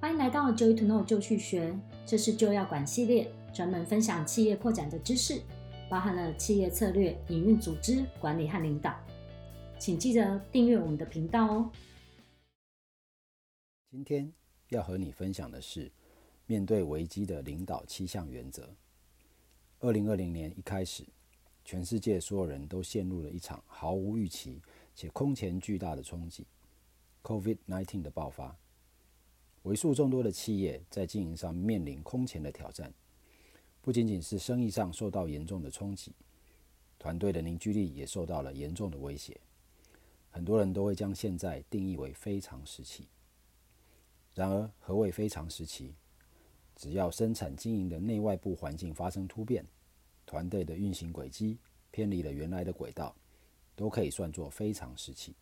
欢迎来到 Joy to Know 就去学，这是就要管系列，专门分享企业扩展的知识，包含了企业策略、营运、组织管理和领导。请记得订阅我们的频道哦。今天要和你分享的是面对危机的领导七项原则。二零二零年一开始，全世界所有人都陷入了一场毫无预期且空前巨大的冲击 ——COVID-19 的爆发。为数众多的企业在经营上面临空前的挑战，不仅仅是生意上受到严重的冲击，团队的凝聚力也受到了严重的威胁。很多人都会将现在定义为非常时期。然而，何谓非常时期？只要生产经营的内外部环境发生突变，团队的运行轨迹偏离了原来的轨道，都可以算作非常时期。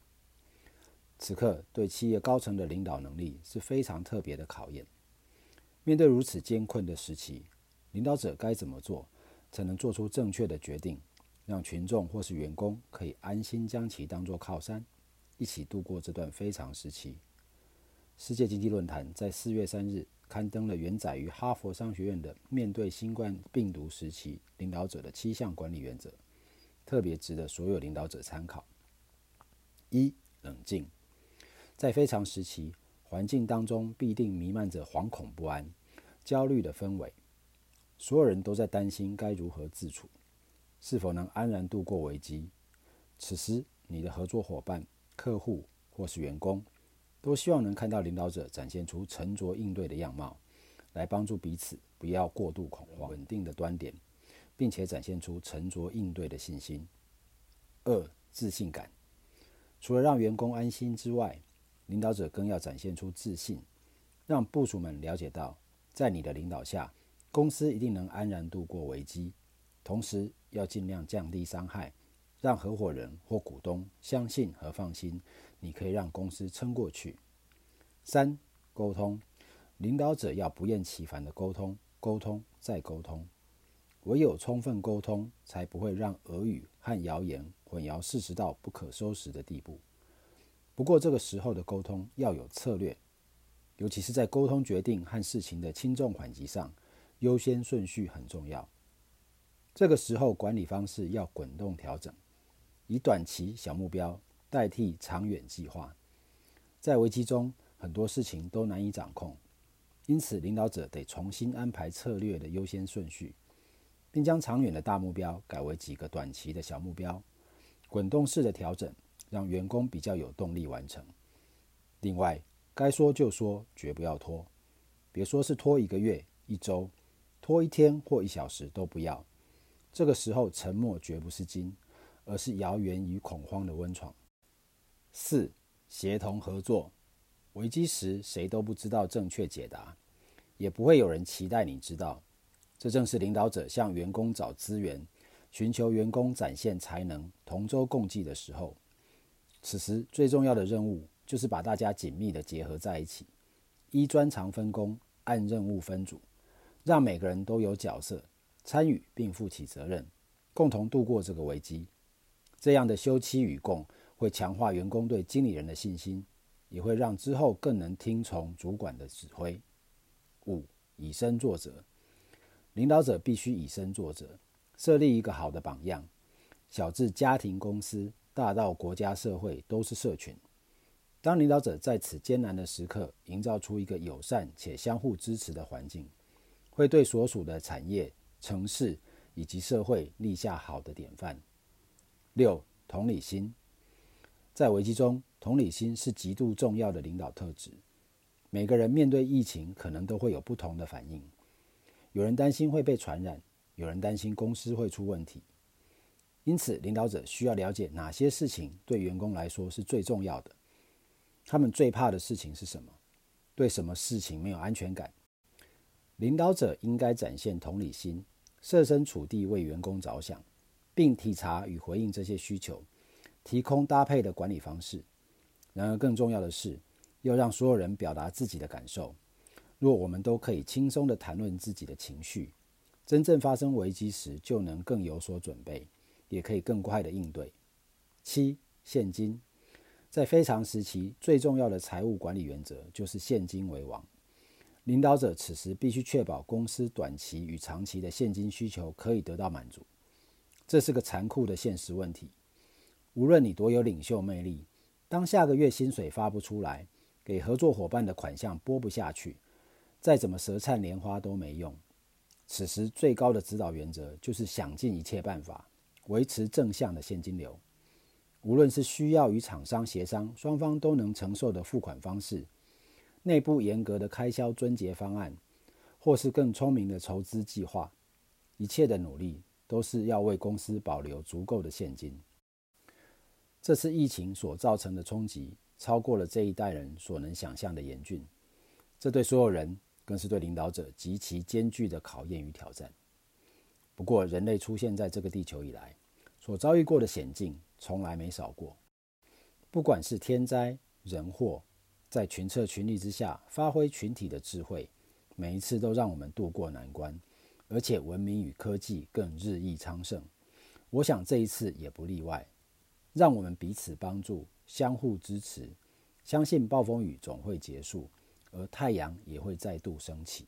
此刻对企业高层的领导能力是非常特别的考验。面对如此艰困的时期，领导者该怎么做才能做出正确的决定，让群众或是员工可以安心将其当作靠山，一起度过这段非常时期？世界经济论坛在四月三日刊登了原载于哈佛商学院的《面对新冠病毒时期领导者的七项管理原则》，特别值得所有领导者参考。一、冷静。在非常时期，环境当中必定弥漫着惶恐不安、焦虑的氛围，所有人都在担心该如何自处，是否能安然度过危机。此时，你的合作伙伴、客户或是员工，都希望能看到领导者展现出沉着应对的样貌，来帮助彼此不要过度恐慌、稳定的端点，并且展现出沉着应对的信心。二、自信感。除了让员工安心之外，领导者更要展现出自信，让部属们了解到，在你的领导下，公司一定能安然度过危机。同时，要尽量降低伤害，让合伙人或股东相信和放心，你可以让公司撑过去。三、沟通，领导者要不厌其烦地沟通，沟通再沟通，唯有充分沟通，才不会让耳语和谣言混淆事实到不可收拾的地步。不过，这个时候的沟通要有策略，尤其是在沟通决定和事情的轻重缓急上，优先顺序很重要。这个时候，管理方式要滚动调整，以短期小目标代替长远计划。在危机中，很多事情都难以掌控，因此领导者得重新安排策略的优先顺序，并将长远的大目标改为几个短期的小目标，滚动式的调整。让员工比较有动力完成。另外，该说就说，绝不要拖。别说是拖一个月、一周，拖一天或一小时都不要。这个时候，沉默绝不是金，而是谣言与恐慌的温床。四、协同合作。危机时，谁都不知道正确解答，也不会有人期待你知道。这正是领导者向员工找资源、寻求员工展现才能、同舟共济的时候。此时最重要的任务就是把大家紧密地结合在一起，依专长分工，按任务分组，让每个人都有角色参与并负起责任，共同度过这个危机。这样的休戚与共会强化员工对经理人的信心，也会让之后更能听从主管的指挥。五、以身作则，领导者必须以身作则，设立一个好的榜样，小至家庭公司。大到国家社会都是社群。当领导者在此艰难的时刻营造出一个友善且相互支持的环境，会对所属的产业、城市以及社会立下好的典范。六、同理心。在危机中，同理心是极度重要的领导特质。每个人面对疫情可能都会有不同的反应，有人担心会被传染，有人担心公司会出问题。因此，领导者需要了解哪些事情对员工来说是最重要的。他们最怕的事情是什么？对什么事情没有安全感？领导者应该展现同理心，设身处地为员工着想，并体察与回应这些需求，提供搭配的管理方式。然而，更重要的是，要让所有人表达自己的感受。若我们都可以轻松地谈论自己的情绪，真正发生危机时，就能更有所准备。也可以更快的应对。七、现金，在非常时期，最重要的财务管理原则就是现金为王。领导者此时必须确保公司短期与长期的现金需求可以得到满足。这是个残酷的现实问题。无论你多有领袖魅力，当下个月薪水发不出来，给合作伙伴的款项拨不下去，再怎么舌灿莲花都没用。此时最高的指导原则就是想尽一切办法维持正向的现金流。无论是需要与厂商协商，双方都能承受的付款方式。内部严格的开销撙节方案，或是更聪明的筹资计划，一切的努力都是要为公司保留足够的现金。这次疫情所造成的冲击，超过了这一代人所能想象的严峻。这对所有人，更是对领导者极其艰巨的考验与挑战。不过，人类出现在这个地球以来，所遭遇过的险境，从来没少过。不管是天灾人祸，在群策群力之下，发挥群体的智慧，每一次都让我们渡过难关，而且文明与科技更日益昌盛。我想这一次也不例外。让我们彼此帮助，相互支持，相信暴风雨总会结束，而太阳也会再度升起。